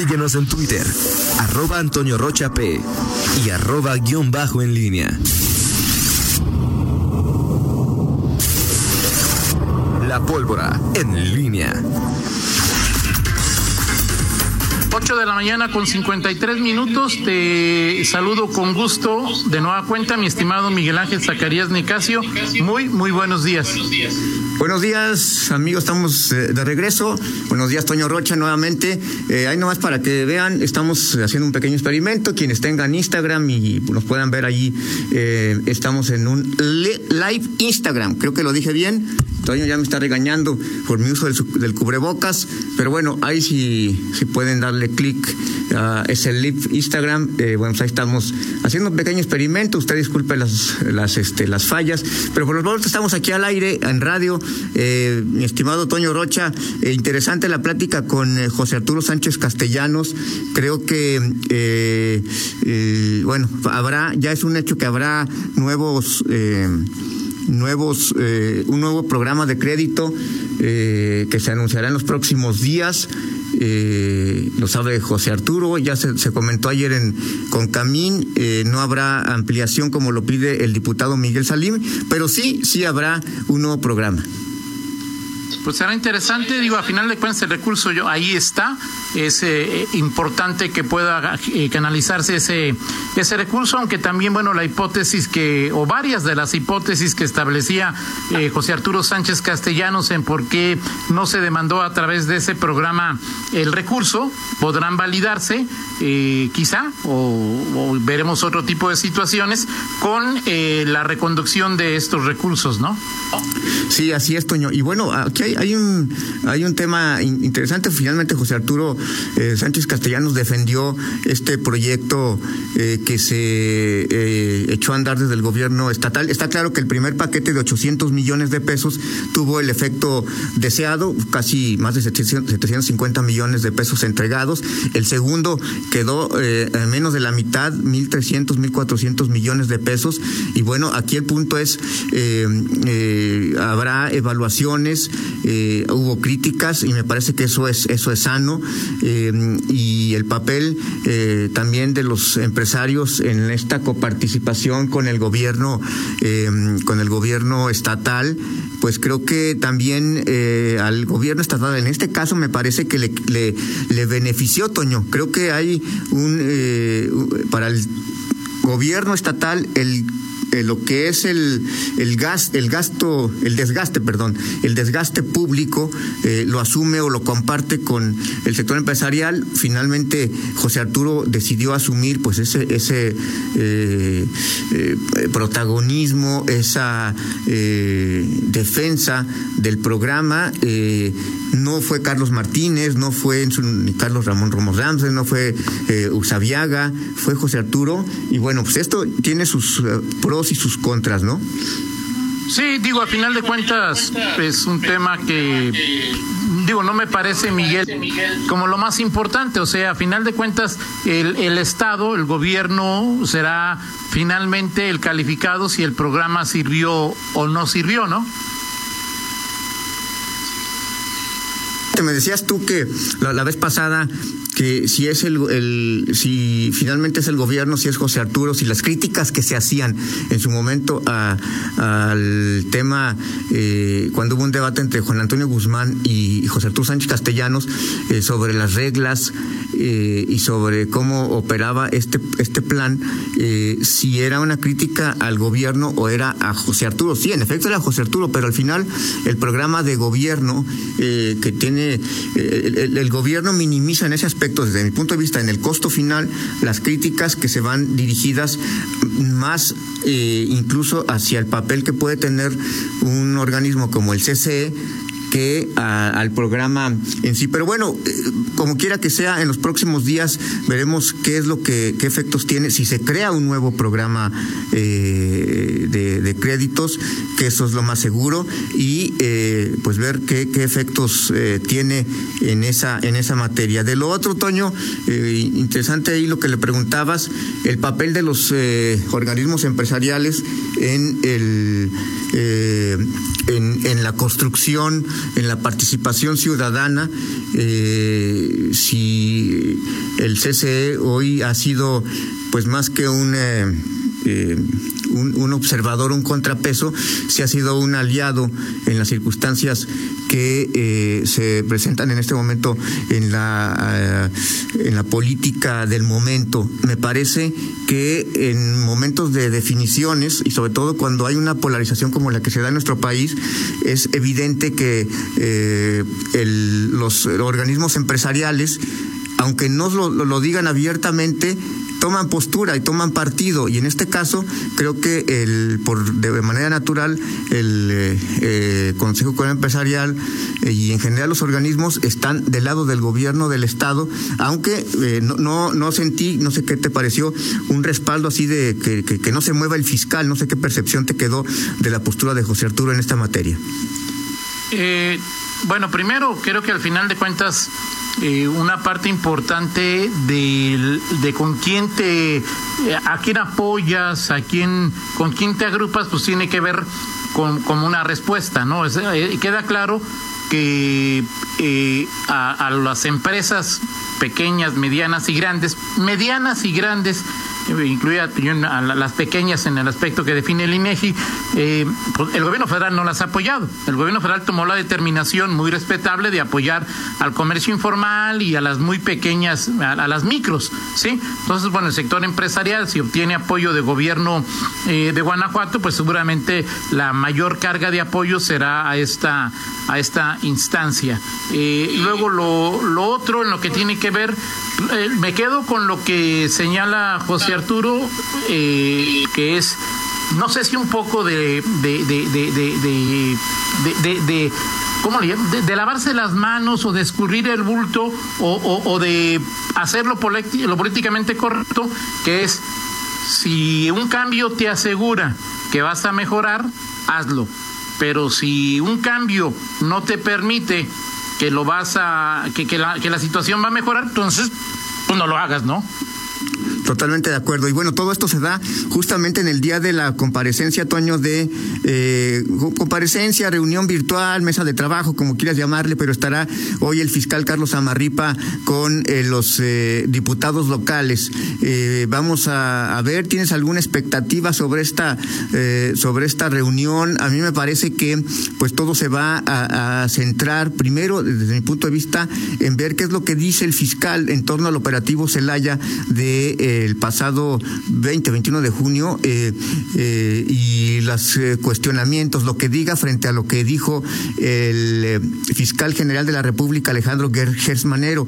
Síguenos en Twitter, arroba Antonio Rocha P y arroba guion bajo en línea. La pólvora en línea. 8 de la mañana con 53 minutos. Te saludo con gusto de nueva cuenta, mi estimado Miguel Ángel Zacarías Nicasio. Muy, muy buenos días. Buenos días, amigos, estamos eh, de regreso. Buenos días, Toño Rocha, nuevamente. Eh, ahí nomás para que vean, estamos haciendo un pequeño experimento. Quienes tengan Instagram y nos puedan ver allí, eh, estamos en un live Instagram. Creo que lo dije bien. Toño ya me está regañando por mi uso del, cubrebocas, pero bueno, ahí sí, si pueden darle clic a ese live Instagram. bueno, pues ahí estamos haciendo un pequeño experimento. Usted disculpe las, las, este, las fallas, pero por lo menos estamos aquí al aire, en radio eh, mi estimado Toño Rocha, eh, interesante la plática con eh, José Arturo Sánchez Castellanos. Creo que, bueno, habrá, ya es un hecho que habrá nuevos nuevos, un nuevo programa de crédito que se anunciará en los próximos días. Lo sabe José Arturo, ya se, comentó ayer en con Camín, no habrá ampliación como lo pide el diputado Miguel Salim, pero sí, sí habrá un nuevo programa. Pues será interesante, digo, a final de cuentas el recurso yo, ahí está, es eh, importante que pueda eh, canalizarse ese, ese recurso, aunque también, bueno, la hipótesis que, o varias de las hipótesis que establecía eh, José Arturo Sánchez Castellanos en por qué no se demandó a través de ese programa el recurso, podrán validarse, quizá, o, veremos otro tipo de situaciones con la reconducción de estos recursos, ¿no? Sí, así es, Toño. Y bueno, aquí hay, un, hay un tema interesante. Finalmente, José Arturo eh, Sánchez Castellanos defendió este proyecto eh, que se eh, echó a andar desde el gobierno estatal. Está claro que el primer paquete de 800 millones de pesos tuvo el efecto deseado, casi más de 750 millones de pesos entregados. El segundo quedó en menos de la mitad, 1.300, 1.400 millones de pesos. Y bueno, aquí el punto es, habrá evaluaciones, eh, hubo críticas y me parece que eso es eso es sano. Eh, y el papel eh, también de los empresarios en esta coparticipación con el gobierno con el gobierno estatal pues creo que también al gobierno estatal en este caso me parece que le, le, benefició Toño. Creo que hay un para el gobierno estatal el eh, lo que es el, el, gas, el gasto, el desgaste, perdón, el desgaste público eh, lo asume o lo comparte con el sector empresarial. Finalmente, José Arturo decidió asumir pues ese, ese eh, protagonismo, esa defensa del programa. no fue Carlos Martínez, no fue ni Carlos Ramón Romos Ramses, no fue Usabiaga, fue José Arturo. Y bueno, pues esto tiene sus pros y sus contras, ¿no? Sí, digo, a final de cuentas es un tema que, digo, no me parece, Miguel, como lo más importante. O sea, a final de cuentas, el, el Estado, el gobierno, será finalmente el calificado si el programa sirvió o no sirvió, ¿no? Me decías tú que la vez pasada que si es el, si finalmente es el gobierno, si es José Arturo, si las críticas que se hacían en su momento al tema eh, cuando hubo un debate entre Juan Antonio Guzmán y José Arturo Sánchez Castellanos eh, sobre las reglas eh, y sobre cómo operaba este este plan, si era una crítica al gobierno o era a José Arturo. Sí, en efecto era José Arturo, pero al final el programa de gobierno que tiene el, gobierno minimiza en ese aspecto desde mi punto de vista, en el costo final, las críticas que se van dirigidas más eh, incluso hacia el papel que puede tener un organismo como el CCE que al programa en sí. Pero bueno, eh, como quiera que sea, en los próximos días veremos qué es lo que, qué efectos tiene, si se crea un nuevo programa eh, de, créditos, que eso es lo más seguro, y eh, pues ver qué, qué efectos tiene en esa, en esa materia. De lo otro, Toño, interesante ahí lo que le preguntabas, el papel de los organismos empresariales en el en la construcción en la participación ciudadana, eh, si el CCE hoy ha sido pues más que un... Eh, eh, un, observador, un contrapeso, si ha sido un aliado en las circunstancias que eh, se presentan en este momento en la, eh, en la política del momento. Me parece que en momentos de definiciones y sobre todo cuando hay una polarización como la que se da en nuestro país, es evidente que los organismos empresariales aunque no lo, digan abiertamente, toman postura y toman partido. Y en este caso creo que el por de manera natural el eh, eh, Consejo Económico Empresarial eh, y en general los organismos están del lado del gobierno del estado aunque no, no, no sentí no sé qué te pareció un respaldo así de que, que no se mueva el fiscal no sé qué percepción te quedó de la postura de José Arturo en esta materia bueno primero creo que al final de cuentas eh, una parte importante de, con quién te, eh, a quién apoyas, a quién, con quién te agrupas, pues tiene que ver con, con una respuesta, ¿no? Eh, queda claro que a, a las empresas pequeñas, medianas y grandes, medianas y grandes, incluida a las pequeñas en el aspecto que define el INEGI, eh, pues, el gobierno federal no las ha apoyado. El gobierno federal tomó la determinación muy respetable de apoyar al comercio informal y a las muy pequeñas, a, las micros, ¿sí? Entonces, bueno, el sector empresarial, si obtiene apoyo de gobierno eh, de Guanajuato, pues seguramente la mayor carga de apoyo será a esta, a esta instancia. Eh, luego, lo, lo otro en lo que tiene que ver, me quedo con lo que señala José Arturo, eh, que es, no sé si un poco de, de, de, de, de ¿cómo le De, lavarse las manos o de escurrir el bulto o, de hacerlo lo políticamente correcto, que es, si un cambio te asegura que vas a mejorar, hazlo. Pero si un cambio no te permite que lo vas a, que, que, la, que la situación va a mejorar, entonces, pues no lo hagas, ¿no? Totalmente de acuerdo. Y bueno, todo esto se da justamente en el día de la comparecencia, Toño, de eh, comparecencia, reunión virtual, mesa de trabajo, como quieras llamarle, pero estará hoy el fiscal Carlos Amarripa con eh, los eh, diputados locales. vamos a, ver, ¿tienes alguna expectativa sobre esta, sobre esta reunión? A mí me parece que pues todo se va a, centrar primero, desde mi punto de vista, en ver qué es lo que dice el fiscal en torno al operativo Celaya de el pasado 20, 21 de junio eh, eh, y los eh, cuestionamientos, lo que diga frente a lo que dijo el fiscal general de la República, Alejandro Gersmanero.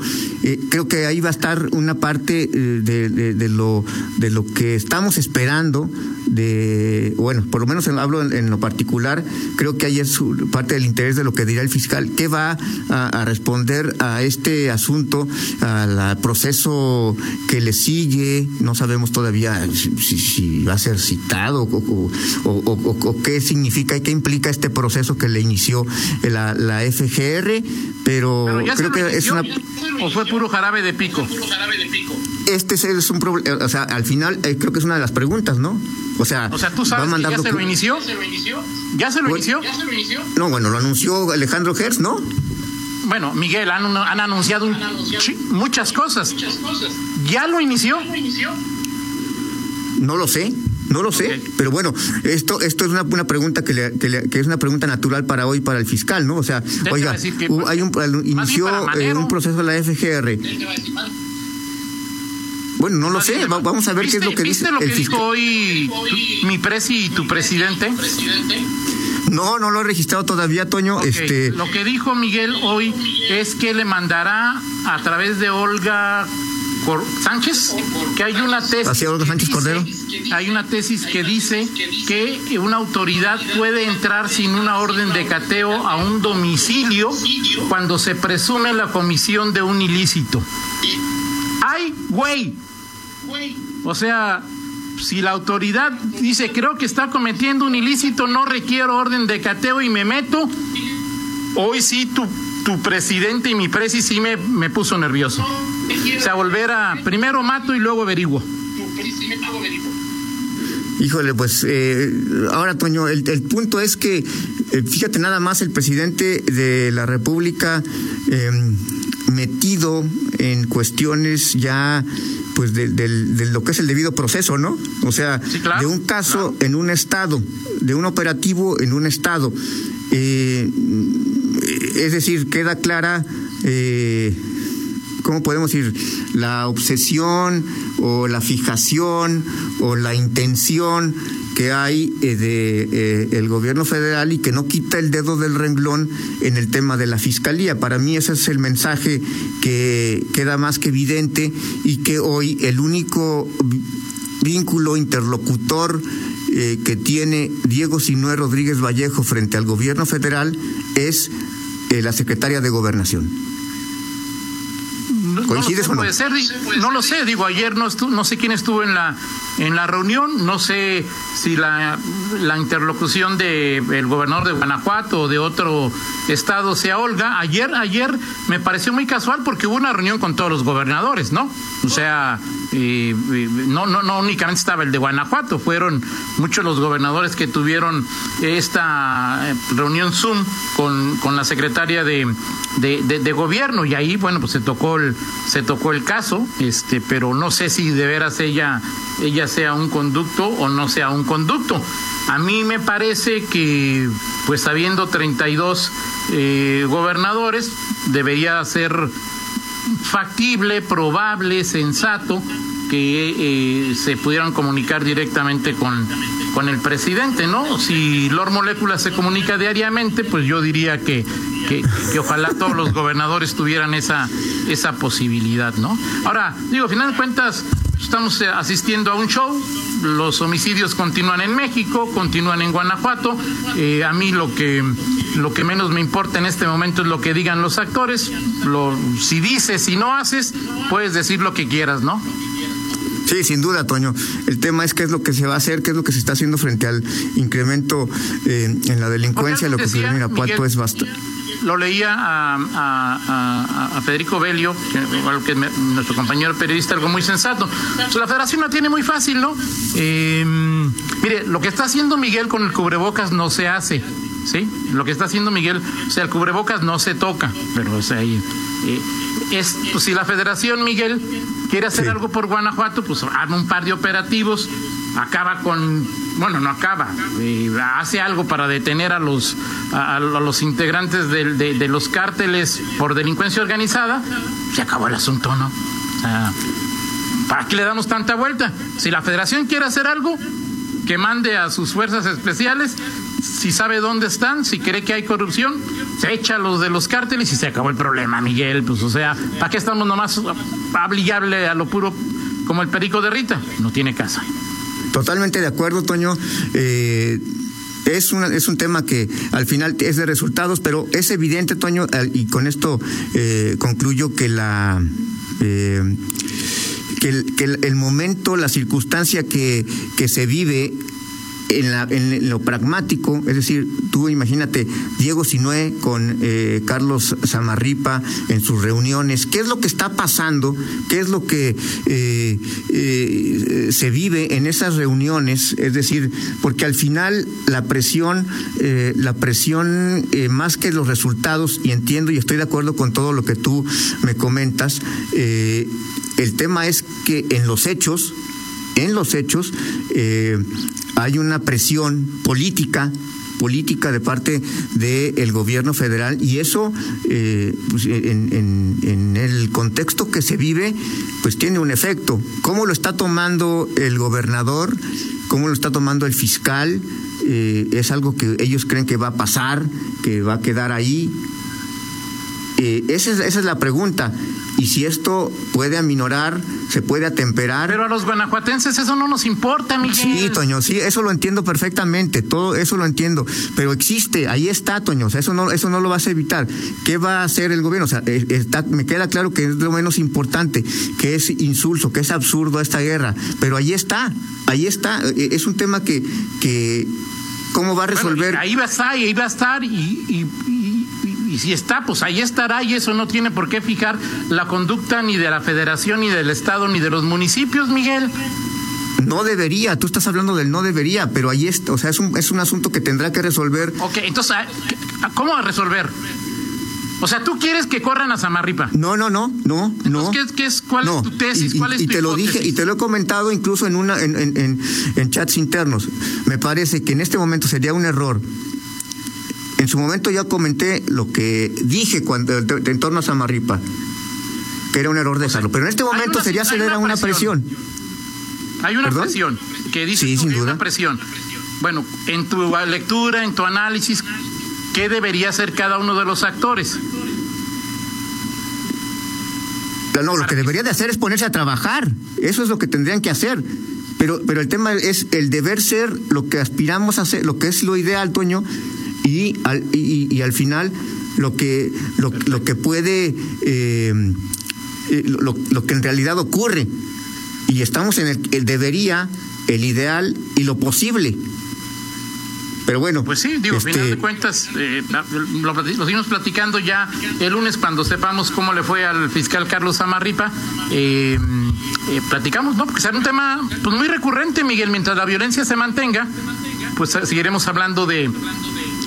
creo que ahí va a estar una parte de, lo, de lo que estamos esperando, de, bueno, por lo menos hablo en, lo particular, creo que ahí es parte del interés de lo que dirá el fiscal. ¿Qué va a, responder a este asunto, al proceso que le sigue? No sabemos todavía si, va a ser citado o, qué significa y qué implica este proceso que le inició la, la FGR, pero, creo que es una... ¿O fue puro jarabe de pico? Este es un problema, o sea, al final eh, creo que es una de las preguntas, ¿no? O sea, o sea ¿tú sabes va a que ya se lo inició? ¿Ya se lo inició? No, bueno, lo anunció Alejandro Hertz, ¿no? Bueno, Miguel, han, anunciado, muchas, cosas. ¿Ya lo inició? No lo sé. No lo sé, pero bueno, esto esto es una, una pregunta que, le, que, es una pregunta natural para hoy para el fiscal, ¿no? O sea, oiga, hay un inició eh, un proceso de la FGR. Bueno, no lo sé, vamos a ver qué es lo que dice lo que dijo hoy mi presi y tu presidente? No, no lo he registrado todavía, Toño. Este... Lo que dijo Miguel hoy es que le mandará a través de Olga Sánchez, que hay una tesis. Olga Sánchez Cordero. Hay una tesis que dice que una autoridad puede entrar sin una orden de cateo a un domicilio cuando se presume la comisión de un ilícito. ¡Ay, güey! O sea, si la autoridad dice creo que está cometiendo un ilícito, no requiero orden de cateo y me meto, hoy sí tu, tu presidente y mi presi sí me, me puso nervioso. O sea, volver a primero mato y luego averiguo. Híjole, pues eh, ahora, Toño, el, punto es que, eh, fíjate nada más, el presidente de la República em, metido en cuestiones ya pues de, lo que es el debido proceso, ¿no? O sea, de un caso en un estado, de un operativo en un estado. Eh, es decir, queda clara, eh, ¿cómo podemos decir? La obsesión o la fijación o la intención que hay eh, de eh, el gobierno federal y que no quita el dedo del renglón en el tema de la fiscalía. Para mí ese es el mensaje que queda más que evidente y que hoy el único vínculo interlocutor eh, que tiene Diego Sinué Rodríguez Vallejo frente al gobierno federal es la secretaria de Gobernación. No, ¿Coincides no Puede ser, no lo sé, digo, ayer no, no sé quién estuvo en la, en la reunión, no sé si la, la interlocución del el gobernador de Guanajuato o de otro estado sea Olga. Ayer, ayer me pareció muy casual porque hubo una reunión con todos los gobernadores, ¿no? O sea, no, no, no únicamente estaba el de Guanajuato, fueron muchos los gobernadores que tuvieron esta eh, reunión Zoom con, con la secretaria de, de, gobierno y ahí, bueno, pues se tocó el, se tocó el caso, este, pero no sé si de veras ella, ella sea un conducto o no sea un conducto. A mí me parece que, pues habiendo 32 eh, gobernadores, debería ser factible, probable, sensato que eh, se pudieran comunicar directamente con, con el presidente, ¿no? Si Lord Molécula se comunica diariamente, pues yo diría que, que, ojalá todos los gobernadores tuvieran esa, esa posibilidad, ¿no? Ahora, digo, al final de cuentas, estamos asistiendo a un show, los homicidios continúan en México, continúan en Guanajuato. Eh, a mí lo que lo que menos me importa en este momento es lo que digan los actores. Lo, si dices, si no haces, puedes decir lo que quieras, ¿no? Sí, sin duda, Toño. El tema es qué es lo que se va a hacer, qué es lo que se está haciendo frente al incremento eh, en la delincuencia. Lo que se en Irapuato es bastante lo leía a, Federico Belio, que, que nuestro compañero periodista, algo muy sensato. la federación la tiene muy fácil, ¿no? Eh, mire, lo que está haciendo Miguel con el cubrebocas no se hace. ¿Sí? Lo que está haciendo Miguel, o sea, el cubrebocas no se toca, pero es ahí. Eh, es, pues, si la federación, Miguel, quiere hacer algo por Guanajuato, pues haga un par de operativos, acaba con, bueno, no acaba, hace algo para detener a los, a, los integrantes de, de, los cárteles por delincuencia organizada, se acabó el asunto, ¿no? ¿para qué le damos tanta vuelta? Si la federación quiere hacer algo, que mande a sus fuerzas especiales, si sabe dónde están, si cree que hay corrupción, se echa los de los cárteles y se acabó el problema, Miguel. Pues, o sea, ¿para qué estamos nomás obligable a lo puro como el perico de Rita? No tiene casa. Totalmente de acuerdo, Toño. Eh, es, es un tema que al final es de resultados, pero es evidente, Toño, y con esto eh, concluyo que la... Eh, que, el, que el, momento, la circunstancia que, que se vive en, lo pragmático, es decir, tú imagínate Diego Sinué con eh, Carlos Zamarripa en sus reuniones, ¿qué es lo que está pasando? ¿Qué es lo que eh, eh, se vive en esas reuniones? Es decir, porque al final la presión, la presión más que los resultados, y entiendo y estoy de acuerdo con todo lo que tú me comentas, el tema es que en los hechos, en los hechos hay una presión política política de parte del gobierno federal y eso eh, pues, en, el contexto que se vive pues tiene un efecto. ¿Cómo lo está tomando el gobernador? ¿Cómo lo está tomando el fiscal? Eh, es algo que ellos creen que va a pasar, que va a quedar ahí. Esa, es, esa es la pregunta y si esto puede aminorar, se puede atemperar. Pero a los guanajuatenses eso no nos importa, Miguel. Sí, Toño, sí, eso lo entiendo perfectamente, todo eso lo entiendo, pero existe, ahí está, Toño, o sea, eso no, eso no lo vas a evitar. ¿Qué va a hacer el gobierno? O sea, eh, está, me queda claro que es lo menos importante, que es insulso, que es absurdo esta guerra, pero ahí está, ahí está, eh, es un tema que, que ¿cómo va a resolver? ahí va a estar, ahí va a estar y y si está, pues ahí estará y eso no tiene por qué fijar la conducta ni de la federación, ni del Estado, ni de los municipios, Miguel. no debería, tú estás hablando del no debería, pero ahí es, o sea, es un, es un asunto que tendrá que resolver. Ok, entonces, ah, ¿cómo resolver? O sea, ¿tú quieres que corran a Samarripa? No, no, no, no, no. ¿qué, es, ¿Cuál es tu tesis? Y, ¿Cuál es y te lo dije y te lo he comentado incluso en una en, en, en, chats internos. Me parece que en este momento sería un error. En su momento ya comenté lo que dije cuando en torno a Samarripa, que era un error dejarlo. Pero en este momento sería ceder a una presión. Hay una presión que dice sí, sin que duda. una presión. Bueno, en tu lectura, en tu análisis, ¿qué debería hacer cada uno de los actores? No, lo que debería de hacer es ponerse a trabajar. Eso es lo que tendrían que hacer. Pero, pero el tema es el deber ser lo que aspiramos a hacer, lo que es lo ideal, Toño, y al, y, al final lo que, lo, lo que puede, eh, eh, lo, lo, que en realidad ocurre. Y estamos en el, el debería, el ideal y lo posible. Pero bueno. Pues sí, digo, este... final de cuentas, eh, lo, lo, seguimos platicando ya el lunes cuando sepamos cómo le fue al fiscal Carlos Amarripa. Eh, eh, platicamos, ¿no? Porque será un tema pues, muy recurrente, Miguel, mientras la violencia se mantenga, pues seguiremos hablando de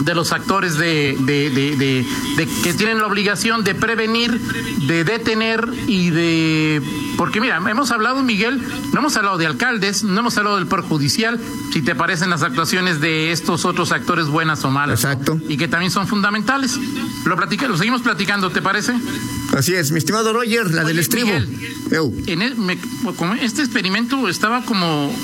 de los actores de, de, de, de, que tienen la obligación de prevenir, de detener y de... Porque mira, hemos hablado, Miguel, no hemos hablado de alcaldes, no hemos hablado del Poder Judicial, si te parecen las actuaciones de estos otros actores buenas o malas. Exacto. Y que también son fundamentales. Lo, platica, lo seguimos platicando, ¿te parece? Así es, mi estimado Roger, la Oye, del estribo. Miguel, en el, me, este experimento estaba como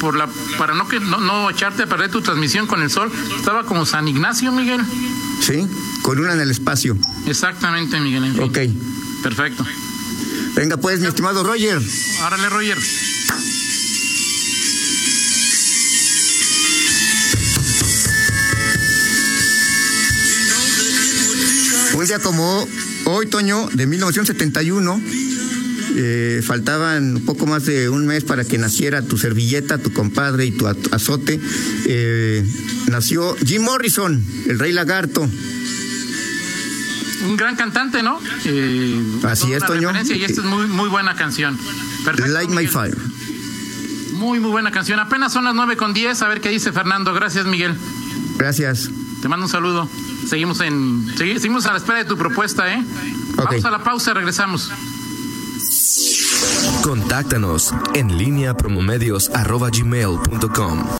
por la para no que no, no echarte a perder tu transmisión con el sol, estaba como San Ignacio, Miguel. Sí, con una en el espacio. Exactamente, Miguel. En fin. Ok. Perfecto. Venga pues, mi estimado Roger. Árale, Roger. Un día como hoy, Toño, de 1971, eh, faltaban un poco más de un mes para que naciera tu servilleta, tu compadre y tu azote. Eh, nació Jim Morrison, el rey lagarto. Un gran cantante, ¿no? Eh, Así es, Toño. Y esta es muy, muy buena canción. Perfecto, Light My Fire. Muy, muy buena canción. Apenas son las 9 con 10. A ver qué dice Fernando. Gracias, Miguel. Gracias. Te mando un saludo. Seguimos en seguimos a la espera de tu propuesta, ¿eh? Okay. Vamos a la pausa, regresamos. Contáctanos en línea promomedios.com.